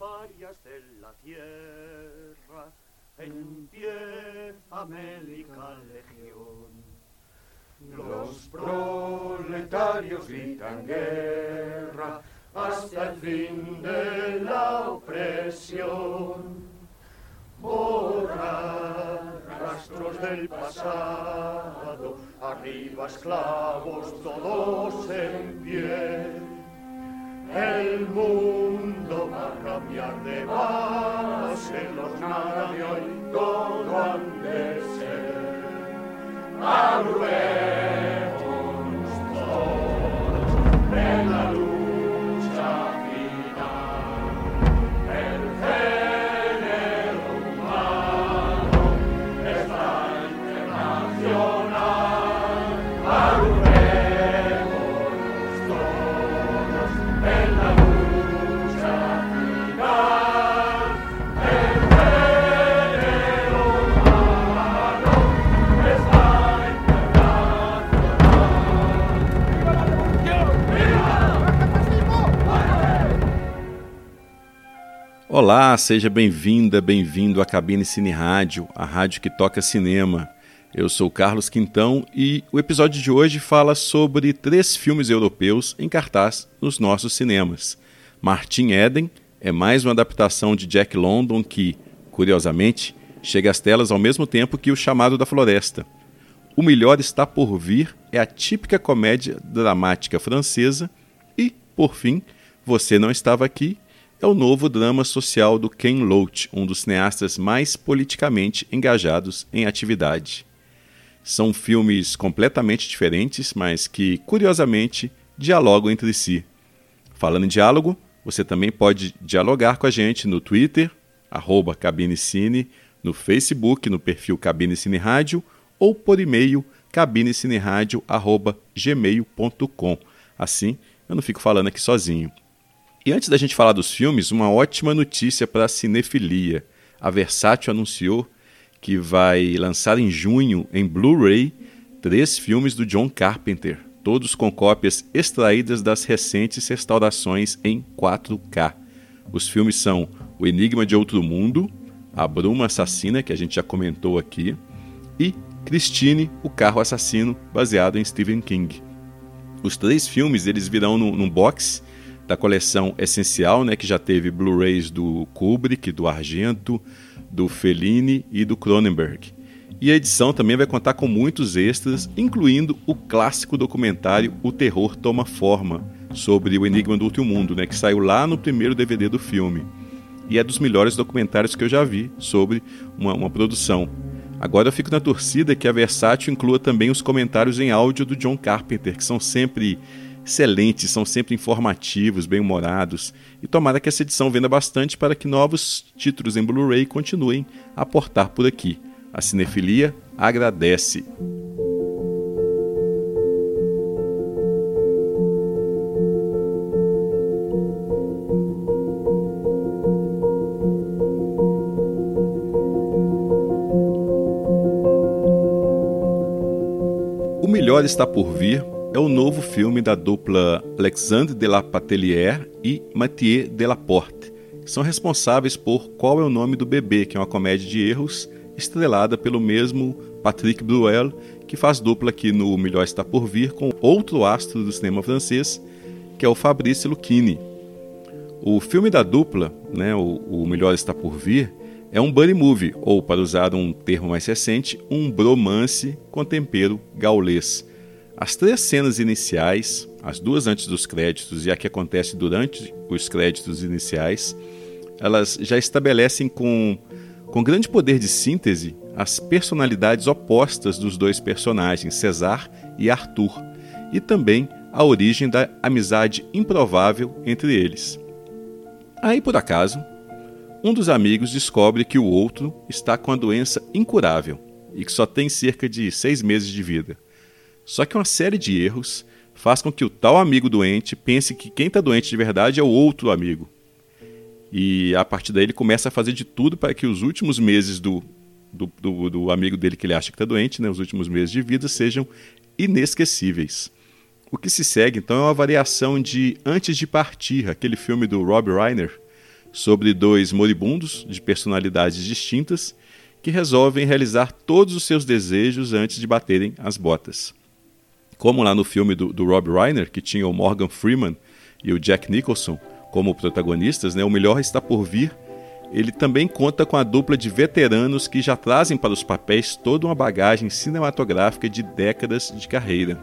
parias de la tierra, empieza médica legión. Los proletarios gritan guerra hasta el fin de la opresión. Borrar rastros del pasado, arriba esclavos todos en pie. El mundo va a cambiar de base, los nada todo han de ser. Aruemos Olá, seja bem-vinda, bem-vindo à Cabine Cine Rádio, a rádio que toca cinema. Eu sou Carlos Quintão e o episódio de hoje fala sobre três filmes europeus em cartaz nos nossos cinemas. Martin Eden é mais uma adaptação de Jack London que, curiosamente, chega às telas ao mesmo tempo que O Chamado da Floresta. O Melhor Está Por Vir é a típica comédia dramática francesa e, por fim, Você Não Estava Aqui é o novo drama social do Ken Loach, um dos cineastas mais politicamente engajados em atividade. São filmes completamente diferentes, mas que, curiosamente, dialogam entre si. Falando em diálogo, você também pode dialogar com a gente no Twitter, arroba Cabinecine, no Facebook, no perfil Cabine Cine Rádio, ou por e-mail cabinecineradio.gmail.com. Assim, eu não fico falando aqui sozinho. E antes da gente falar dos filmes, uma ótima notícia para a cinefilia. A Versátil anunciou que vai lançar em junho, em Blu-ray, três filmes do John Carpenter, todos com cópias extraídas das recentes restaurações em 4K. Os filmes são O Enigma de Outro Mundo, A Bruma Assassina, que a gente já comentou aqui, e Christine, o Carro Assassino, baseado em Stephen King. Os três filmes eles virão num, box da coleção essencial, né, que já teve Blu-rays do Kubrick, do Argento, do Fellini e do Cronenberg. E a edição também vai contar com muitos extras, incluindo o clássico documentário O Terror Toma Forma, sobre o Enigma do Último Mundo, né, que saiu lá no primeiro DVD do filme. E é dos melhores documentários que eu já vi sobre uma, uma produção. Agora eu fico na torcida que a Versátil inclua também os comentários em áudio do John Carpenter, que são sempre excelentes, são sempre informativos, bem-humorados. E tomara que essa edição venda bastante para que novos títulos em Blu-ray continuem a aportar por aqui. A cinefilia agradece. O melhor está por vir é o novo filme da dupla Alexandre de la Patelière e Mathieu Delaporte, que são responsáveis por Qual é o Nome do Bebê, que é uma comédia de erros estrelada pelo mesmo Patrick Bruel, que faz dupla aqui no Melhor Está Por Vir com outro astro do cinema francês, que é o Fabrice Lucchini. O filme da dupla, né, o, o Melhor Está Por Vir, é um buddy movie, ou, para usar um termo mais recente, um bromance com tempero gaulês. As três cenas iniciais, as duas antes dos créditos e a que acontece durante os créditos iniciais, elas já estabelecem com, com grande poder de síntese as personalidades opostas dos dois personagens, Cesar e Arthur, e também a origem da amizade improvável entre eles. Aí, por acaso, um dos amigos descobre que o outro está com a doença incurável e que só tem cerca de seis meses de vida. Só que uma série de erros faz com que o tal amigo doente pense que quem está doente de verdade é o outro amigo. E a partir daí ele começa a fazer de tudo para que os últimos meses do, do, do, do amigo dele que ele acha que está doente, né, os últimos meses de vida, sejam inesquecíveis. O que se segue então é uma variação de Antes de Partir, aquele filme do Rob Reiner, sobre dois moribundos de personalidades distintas que resolvem realizar todos os seus desejos antes de baterem as botas. Como lá no filme do, do Rob Reiner, que tinha o Morgan Freeman e o Jack Nicholson como protagonistas, né, o melhor está por vir. Ele também conta com a dupla de veteranos que já trazem para os papéis toda uma bagagem cinematográfica de décadas de carreira.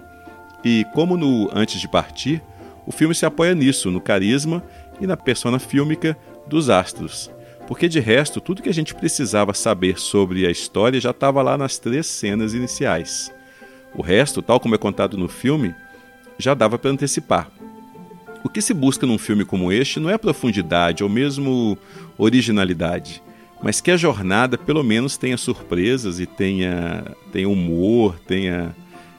E como no Antes de Partir, o filme se apoia nisso, no carisma e na persona fílmica dos astros. Porque de resto, tudo que a gente precisava saber sobre a história já estava lá nas três cenas iniciais. O resto, tal como é contado no filme, já dava para antecipar. O que se busca num filme como este não é profundidade ou mesmo originalidade, mas que a jornada pelo menos tenha surpresas e tenha, tenha humor, tenha,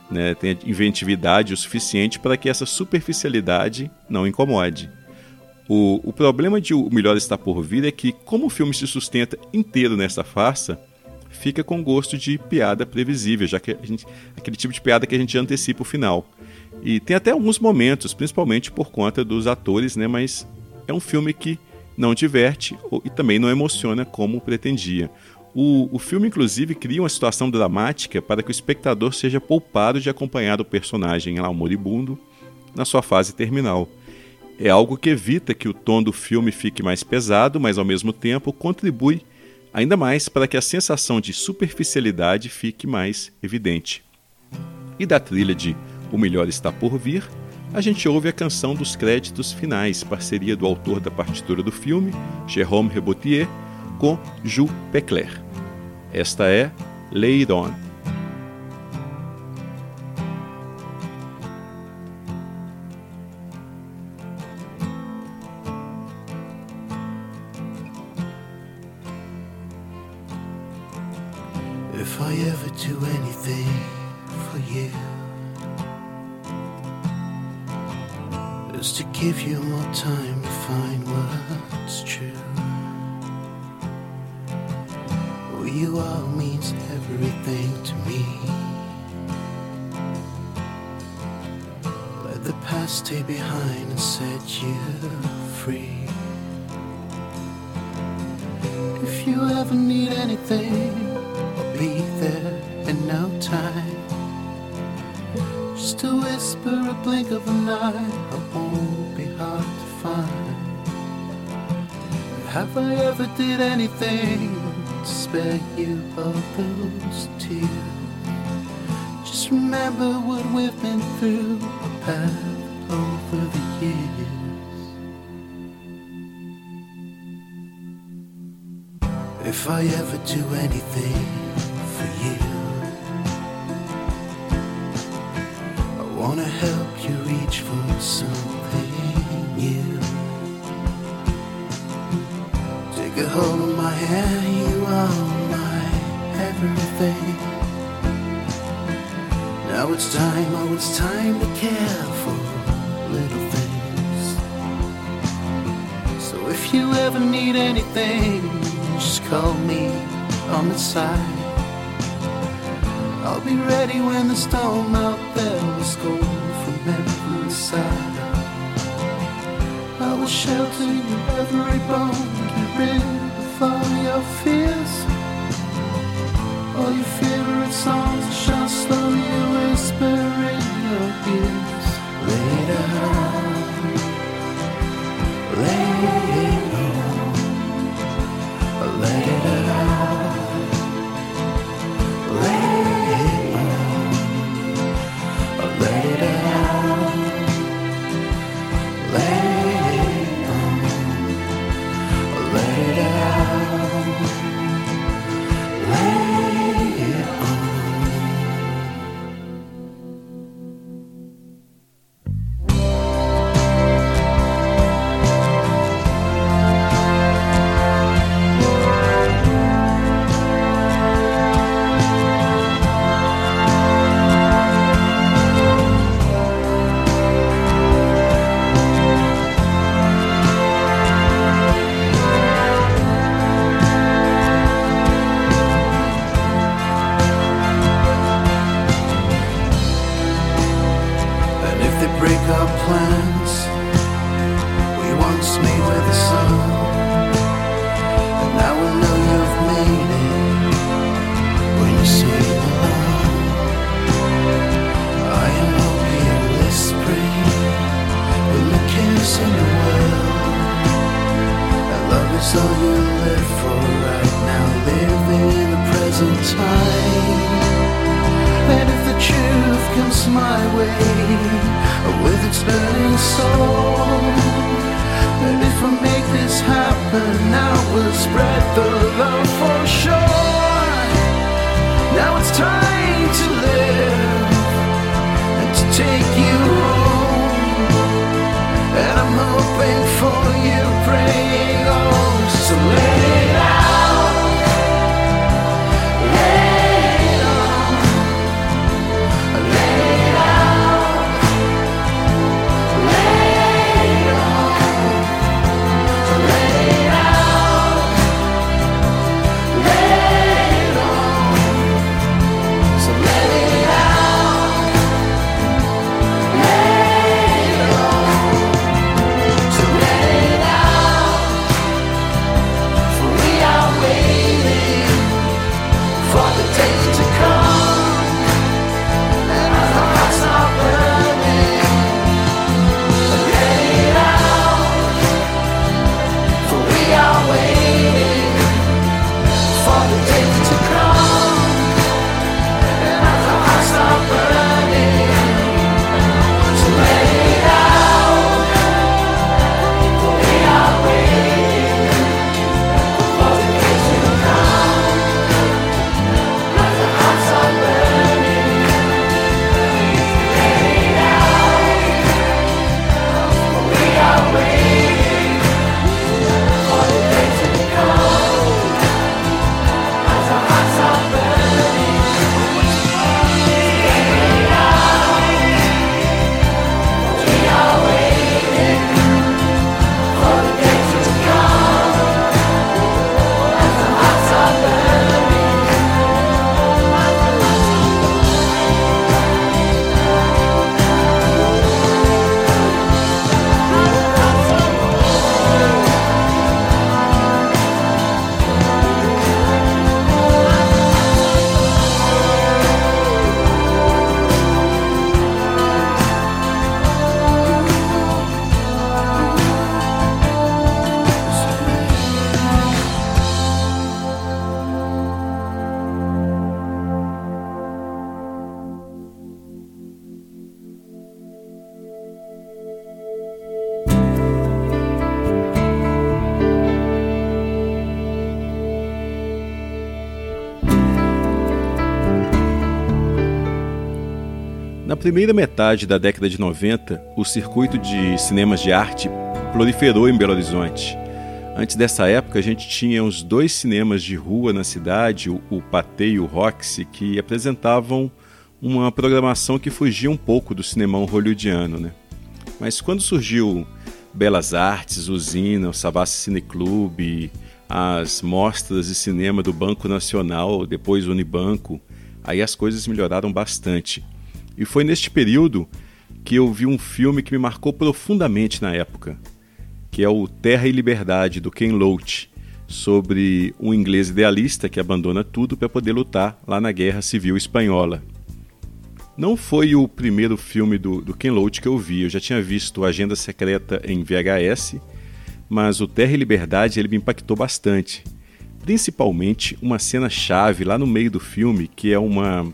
né, tenha inventividade o suficiente para que essa superficialidade não incomode. O, o problema de O Melhor Está Por Vir é que, como o filme se sustenta inteiro nessa farsa, fica com gosto de piada previsível, já que gente, aquele tipo de piada que a gente antecipa o final. E tem até alguns momentos, principalmente por conta dos atores, né? Mas é um filme que não diverte e também não emociona como pretendia. O, o filme, inclusive, cria uma situação dramática para que o espectador seja poupado de acompanhar o personagem lá, o moribundo, na sua fase terminal. É algo que evita que o tom do filme fique mais pesado, mas ao mesmo tempo contribui ainda mais para que a sensação de superficialidade fique mais evidente. E da trilha de O Melhor Está Por Vir, a gente ouve a canção dos créditos finais, parceria do autor da partitura do filme, Jérôme Rebotier, com Jules Pecler. Esta é Lay It On. Everything to me. Let the past stay behind and set you free. If you ever need anything, I'll be there in no time. Just a whisper, a blink of an eye, I won't be hard to find. Have I ever did anything spare you all those tears? Just remember what we've been through, path over the years. If I ever do anything for you, I wanna help you reach for something new. A hold my hand, you are my everything. Now it's time, oh, it's time to care for little things. So if you ever need anything, just call me on the side. I'll be ready when the storm out there is going from every side. I will shelter you every bone, let it your fears. All your favorite songs slowly whisper in your ears. Primeira metade da década de 90, o circuito de cinemas de arte proliferou em Belo Horizonte. Antes dessa época, a gente tinha uns dois cinemas de rua na cidade, o, o Patê e o Roxy, que apresentavam uma programação que fugia um pouco do cinemão hollywoodiano. Né? Mas quando surgiu Belas Artes, Usina, o Savassi Cine as mostras de cinema do Banco Nacional, depois Unibanco, aí as coisas melhoraram bastante. E foi neste período que eu vi um filme que me marcou profundamente na época, que é o Terra e Liberdade, do Ken Loach, sobre um inglês idealista que abandona tudo para poder lutar lá na Guerra Civil Espanhola. Não foi o primeiro filme do, do Ken Loach que eu vi, eu já tinha visto Agenda Secreta em VHS, mas o Terra e Liberdade ele me impactou bastante. Principalmente uma cena chave lá no meio do filme, que é uma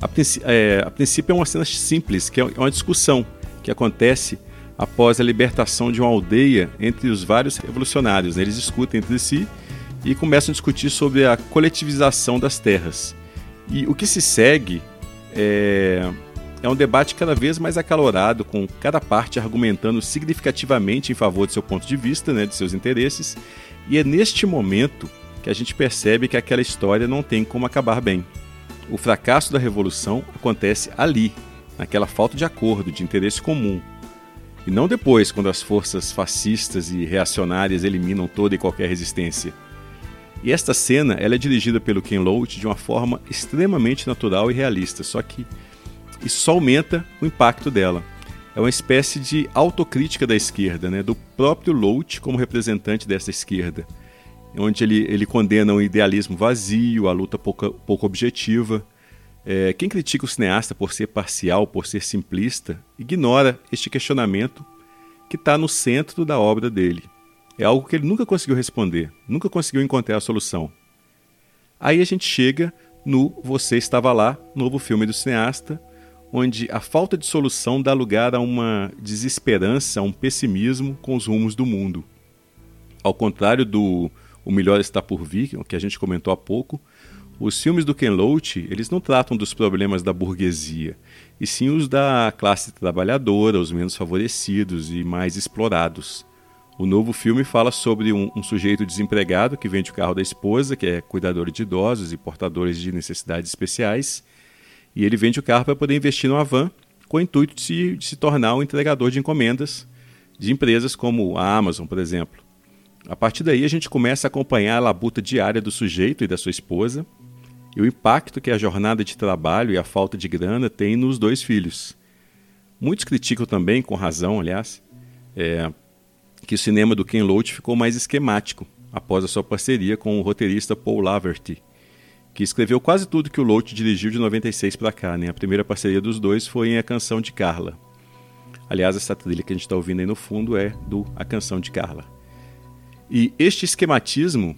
a, princi é, a, princípio é uma cena simples, que é uma discussão que acontece após a libertação de uma aldeia entre os vários revolucionários. Né? Eles discutem entre si e começam a discutir sobre a coletivização das terras. E o que se segue é, é um debate cada vez mais acalorado, com cada parte argumentando significativamente em favor de seu ponto de vista, né, de seus interesses, e é neste momento que a gente percebe que aquela história não tem como acabar bem. O fracasso da revolução acontece ali, naquela falta de acordo, de interesse comum. E não depois, quando as forças fascistas e reacionárias eliminam toda e qualquer resistência. E esta cena ela é dirigida pelo Ken Loach de uma forma extremamente natural e realista, só que isso só aumenta o impacto dela. É uma espécie de autocrítica da esquerda, né, do próprio Loach como representante dessa esquerda onde ele, ele condena um idealismo vazio, a luta pouco, pouco objetiva. É, quem critica o cineasta por ser parcial, por ser simplista, ignora este questionamento que está no centro da obra dele. É algo que ele nunca conseguiu responder, nunca conseguiu encontrar a solução. Aí a gente chega no Você Estava Lá, novo filme do cineasta, onde a falta de solução dá lugar a uma desesperança, a um pessimismo com os rumos do mundo. Ao contrário do O Melhor Está Por Vir, que a gente comentou há pouco, os filmes do Ken Loach, eles não tratam dos problemas da burguesia, e sim os da classe trabalhadora, os menos favorecidos e mais explorados. O novo filme fala sobre um, um, sujeito desempregado que vende o carro da esposa, que é cuidador de idosos e portadores de necessidades especiais, e ele vende o carro para poder investir numa van com o intuito de se, de se tornar um entregador de encomendas de empresas como a Amazon, por exemplo. A partir daí, a gente começa a acompanhar a labuta diária do sujeito e da sua esposa e o impacto que a jornada de trabalho e a falta de grana tem nos dois filhos. Muitos criticam também, com razão, aliás, é, que o cinema do Ken Loach ficou mais esquemático após a sua parceria com o roteirista Paul Laverty, que escreveu quase tudo que o Loach dirigiu de 96 para cá. Né? A primeira parceria dos dois foi em A Canção de Carla. Aliás, essa trilha que a gente está ouvindo aí no fundo é do A Canção de Carla. E este esquematismo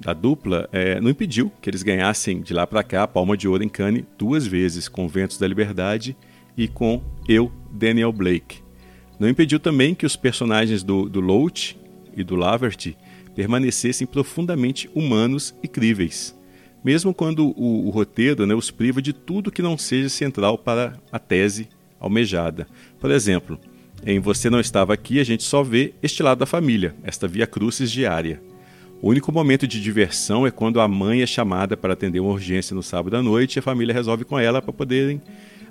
da dupla é, não impediu que eles ganhassem de lá para cá a Palma de Ouro em Cannes duas vezes, com Ventos da Liberdade e com Eu, Daniel Blake. Não impediu também que os personagens do, do Loach e do Laverty permanecessem profundamente humanos e críveis, mesmo quando o, o roteiro né, os priva de tudo que não seja central para a tese almejada. Por exemplo, em Você Não Estava Aqui, a gente só vê este lado da família, esta via crucis diária. O único momento de diversão é quando a mãe é chamada para atender uma urgência no sábado à noite e a família resolve com ela para poderem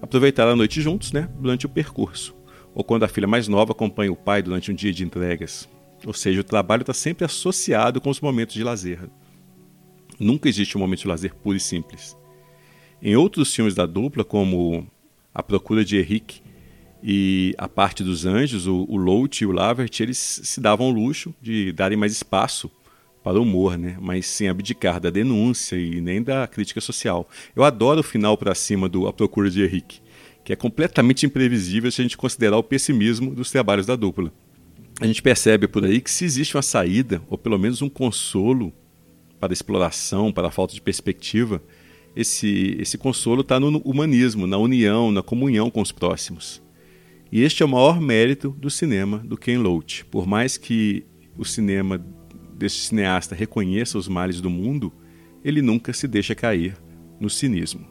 aproveitar a noite juntos, né, durante o percurso. Ou quando a filha mais nova acompanha o pai durante um dia de entregas. Ou seja, o trabalho está sempre associado com os momentos de lazer. Nunca existe um momento de lazer puro e simples. Em outros filmes da dupla, como A Procura de Henrique e A Parte dos Anjos, o, o Loach e o Lavert, eles se davam o luxo de darem mais espaço para o humor, né? mas sem abdicar da denúncia e nem da crítica social. Eu adoro o final para cima do A Procura de Henrique, que é completamente imprevisível se a gente considerar o pessimismo dos trabalhos da dupla. A gente percebe por aí que se existe uma saída, ou pelo menos um consolo para a exploração, para a falta de perspectiva, esse, esse consolo está no humanismo, na união, na comunhão com os próximos. E este é o maior mérito do cinema do Ken Loach. Por mais que o cinema deste cineasta reconheça os males do mundo, ele nunca se deixa cair no cinismo.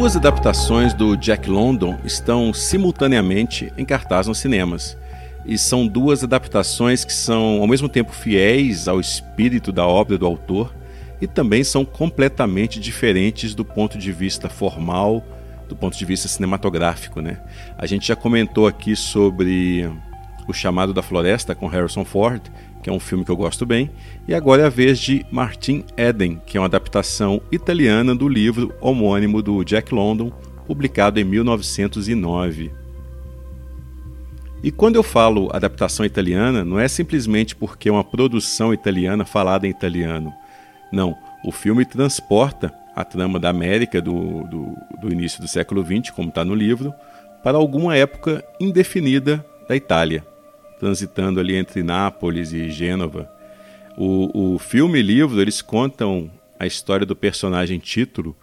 Duas adaptações do Jack London estão simultaneamente em cartaz nos cinemas e são duas adaptações que são ao mesmo tempo fiéis ao espírito da obra do autor e também são completamente diferentes do ponto de vista formal, do ponto de vista cinematográfico, né? A gente já comentou aqui sobre O Chamado da Floresta com Harrison Ford, que é um filme que eu gosto bem, e agora é a vez de Martin Eden, que é uma adaptação italiana do livro homônimo do Jack London, publicado em 1909. E quando eu falo adaptação italiana, não é simplesmente porque é uma produção italiana falada em italiano. Não, o filme transporta a trama da América do, do, do início do século XX, como está no livro, para alguma época indefinida da Itália, transitando ali entre Nápoles e Gênova. O, o filme e livro eles contam a história do personagem título,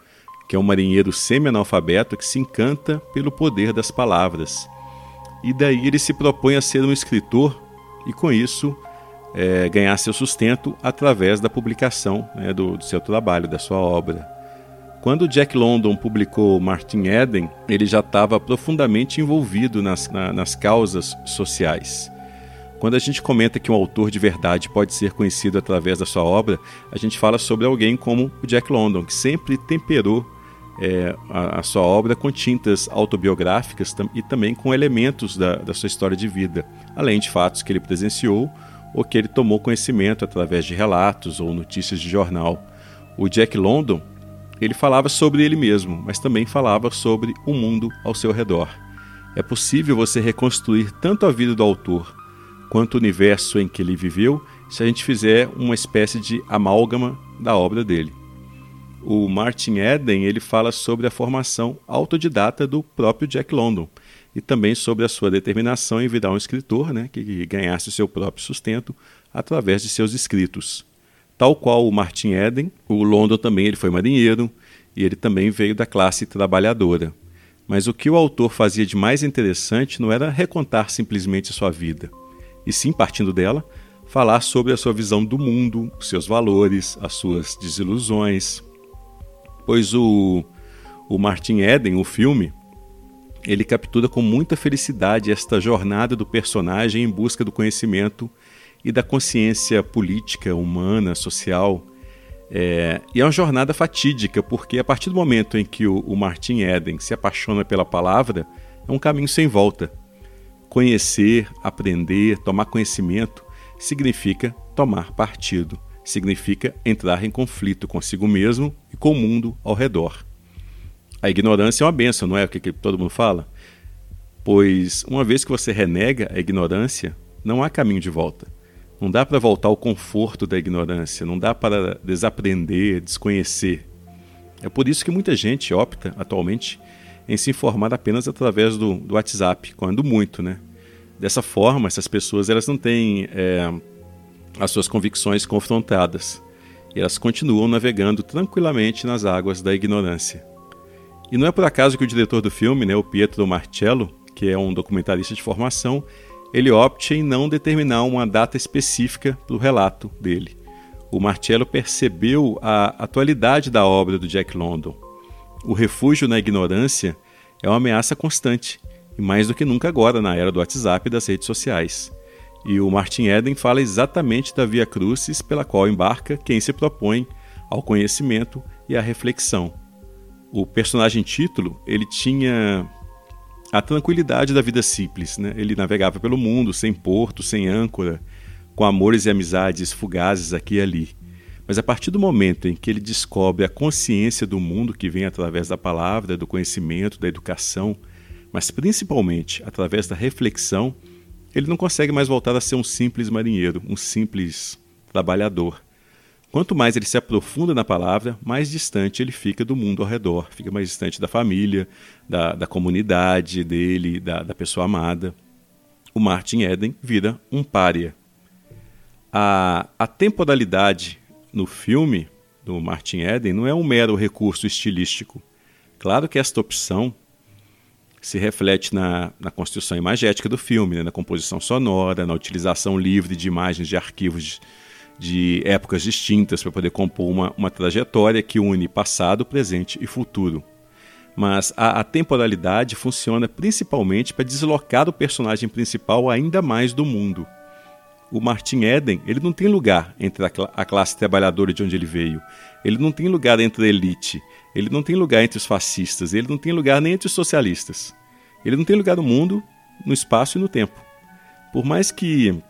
que é um marinheiro semi-analfabeto que se encanta pelo poder das palavras e daí ele se propõe a ser um escritor e com isso é, ganhar seu sustento através da publicação né, do, do, seu trabalho, da sua obra. Quando Jack London publicou Martin Eden, ele já estava profundamente envolvido nas, na, nas causas sociais. Quando a gente comenta que um autor de verdade pode ser conhecido através da sua obra, a gente fala sobre alguém como o Jack London, que sempre temperou é, a, a, sua obra com tintas autobiográficas e também com elementos da, da sua história de vida, além de fatos que ele presenciou ou que ele tomou conhecimento através de relatos ou notícias de jornal. O Jack London ele falava sobre ele mesmo, mas também falava sobre o mundo ao seu redor. É possível você reconstruir tanto a vida do autor quanto o universo em que ele viveu se a gente fizer uma espécie de amálgama da obra dele. O Martin Eden ele fala sobre a formação autodidata do próprio Jack London e também sobre a sua determinação em virar um escritor né, que ganhasse seu próprio sustento através de seus escritos. Tal qual o Martin Eden, o London também ele foi marinheiro e ele também veio da classe trabalhadora. Mas o que o autor fazia de mais interessante não era recontar simplesmente sua vida, e sim, partindo dela, falar sobre a sua visão do mundo, os seus valores, as suas desilusões. Pois o, o Martin Eden, o filme, ele captura com muita felicidade esta jornada do personagem em busca do conhecimento e da consciência política, humana, social. É, e é uma jornada fatídica, porque a partir do momento em que o, o Martin Eden se apaixona pela palavra, é um caminho sem volta. Conhecer, aprender, tomar conhecimento significa tomar partido, significa entrar em conflito consigo mesmo e com o mundo ao redor. A ignorância é uma benção, não é o que, todo mundo fala? Pois uma vez que você renega a ignorância, não há caminho de volta. Não dá para voltar ao conforto da ignorância, não dá para desaprender, desconhecer. É por isso que muita gente opta atualmente em se informar apenas através do, do WhatsApp, quando muito, né? Dessa forma, essas pessoas elas não têm é, as suas convicções confrontadas e elas continuam navegando tranquilamente nas águas da ignorância. E não é por acaso que o diretor do filme, né, o Pietro Marcello, que é um documentarista de formação, ele opte em não determinar uma data específica para o relato dele. O Marcello percebeu a atualidade da obra do Jack London. O refúgio na ignorância é uma ameaça constante, e mais do que nunca agora na era do WhatsApp e das redes sociais. E o Martin Eden fala exatamente da via crucis pela qual embarca quem se propõe ao conhecimento e à reflexão. O personagem título, ele tinha a tranquilidade da vida simples. Né? Ele navegava pelo mundo sem porto, sem âncora, com amores e amizades fugazes aqui e ali. Mas a partir do momento em que ele descobre a consciência do mundo que vem através da palavra, do conhecimento, da educação, mas principalmente através da reflexão, ele não consegue mais voltar a ser um simples marinheiro, um simples trabalhador. Quanto mais ele se aprofunda na palavra, mais distante ele fica do mundo ao redor, fica mais distante da família, da, da comunidade dele, da, da pessoa amada. O Martin Eden vira um pária. A, a temporalidade no filme do Martin Eden não é um mero recurso estilístico. Claro que esta opção se reflete na, na construção imagética do filme, né, na composição sonora, na utilização livre de imagens de arquivos de, de épocas distintas para poder compor uma, uma trajetória que une passado, presente e futuro. Mas a, a temporalidade funciona principalmente para deslocar o personagem principal ainda mais do mundo. O Martin Eden ele não tem lugar entre a, a classe trabalhadora de onde ele veio. Ele não tem lugar entre a elite. Ele não tem lugar entre os fascistas. Ele não tem lugar nem entre os socialistas. Ele não tem lugar no mundo, no espaço e no tempo. Por mais que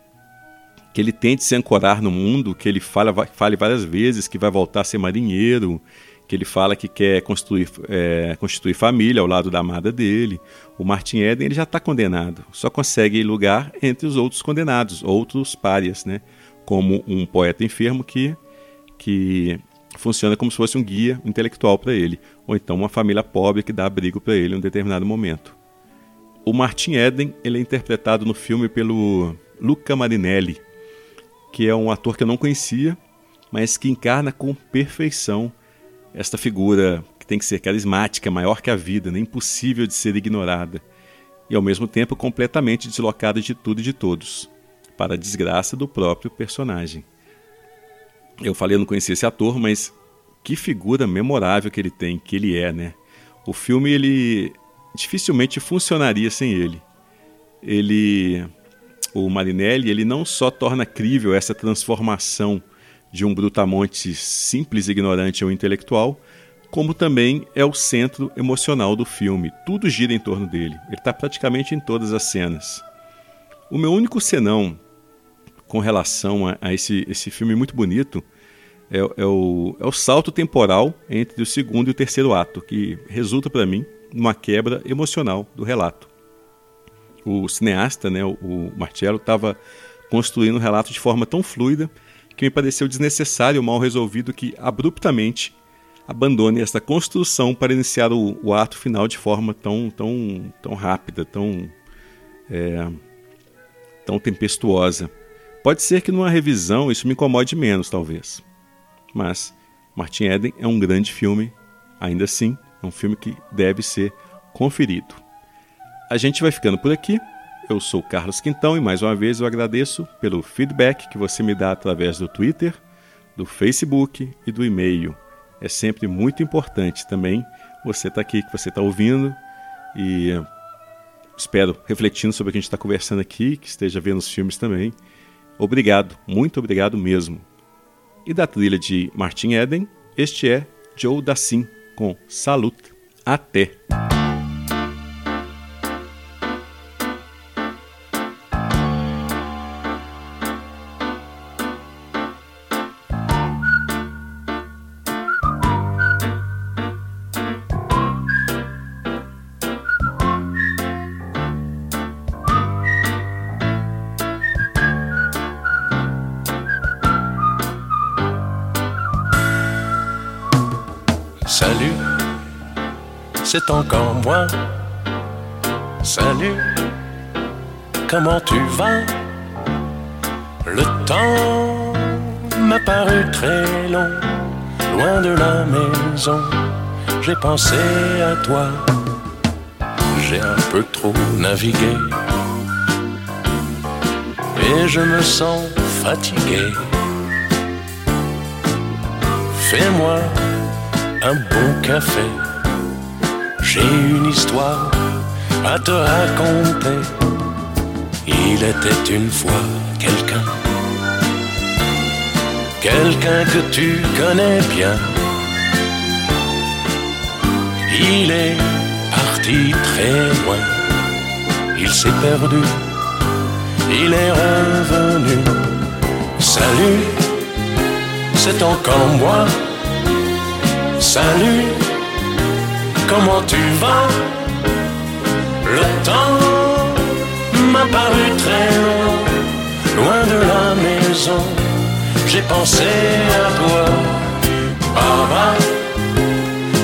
que ele tente se ancorar no mundo, que ele fala, fale várias vezes que vai voltar a ser marinheiro, que ele fala que quer construir, é, constituir família ao lado da amada dele. O Martin Eden ele já está condenado, só consegue lugar entre os outros condenados, outros párias, né? como um poeta enfermo que, que funciona como se fosse um guia intelectual para ele, ou então uma família pobre que dá abrigo para ele em um determinado momento. O Martin Eden ele é interpretado no filme pelo Luca Marinelli, que é um ator que eu não conhecia, mas que encarna com perfeição esta figura que tem que ser carismática, maior que a vida, né? impossível de ser ignorada, e ao mesmo tempo completamente deslocada de tudo e de todos, para a desgraça do próprio personagem. Eu falei eu não conhecia esse ator, mas que figura memorável que ele tem, que ele é, né? O filme ele dificilmente funcionaria sem ele. Ele o Marinelli, ele não só torna crível essa transformação de um brutamonte simples, ignorante ou intelectual, como também é o centro emocional do filme. Tudo gira em torno dele. Ele está praticamente em todas as cenas. O meu único senão com relação a, a esse, esse filme muito bonito é, é, o, é o salto temporal entre o segundo e o terceiro ato, que resulta para mim numa quebra emocional do relato. O cineasta, né, o, o Marcello, estava construindo o relato de forma tão fluida que me pareceu desnecessário mal resolvido que abruptamente abandone esta construção para iniciar o, o ato final de forma tão, tão, tão rápida, tão, é, tão tempestuosa. Pode ser que numa revisão isso me incomode menos, talvez. Mas Martin Eden é um grande filme, ainda assim, é um filme que deve ser conferido. A gente vai ficando por aqui. Eu sou Carlos Quintão e mais uma vez eu agradeço pelo feedback que você me dá através do Twitter, do Facebook e do e-mail. É sempre muito importante também você estar tá aqui, que você está ouvindo e espero refletindo sobre o que a gente está conversando aqui, que esteja vendo os filmes também. Obrigado, muito obrigado mesmo. E da trilha de Martin Eden, este é Joe Dassin com Salut. Até! Moi. Salut, comment tu vas? Le temps m'a paru très long, loin de la maison. J'ai pensé à toi, j'ai un peu trop navigué. Et je me sens fatigué. Fais-moi un bon café j'ai une histoire à te raconter. Il était une fois quelqu'un, quelqu'un que tu connais bien. Il est parti très loin, il s'est perdu, il est revenu. Salut, c'est encore moi. Salut comment tu vas. Le temps m'a paru très long, loin de la maison, j'ai pensé à toi. Baba,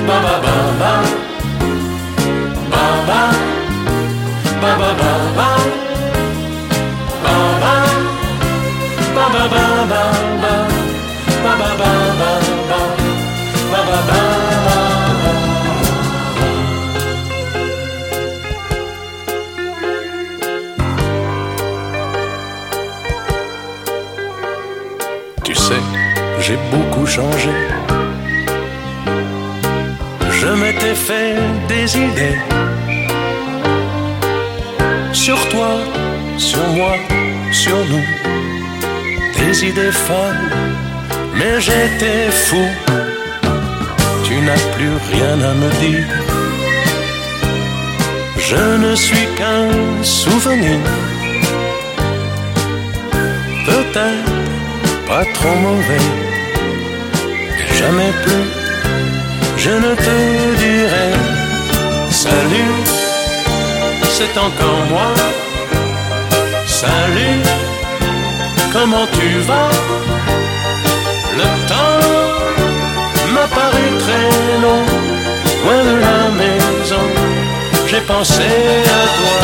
baba, baba, baba, baba, baba, baba, baba, baba, beaucoup changé. Je m'étais fait des idées sur toi, sur moi, sur nous. Des idées folles, mais j'étais fou. Tu n'as plus rien à me dire. Je ne suis qu'un souvenir. Peut-être pas trop mauvais jamais plus, je ne te dirai salut, c'est encore moi. Salut, comment tu vas? Le temps m'a paru très long, loin de la maison, j'ai pensé à toi.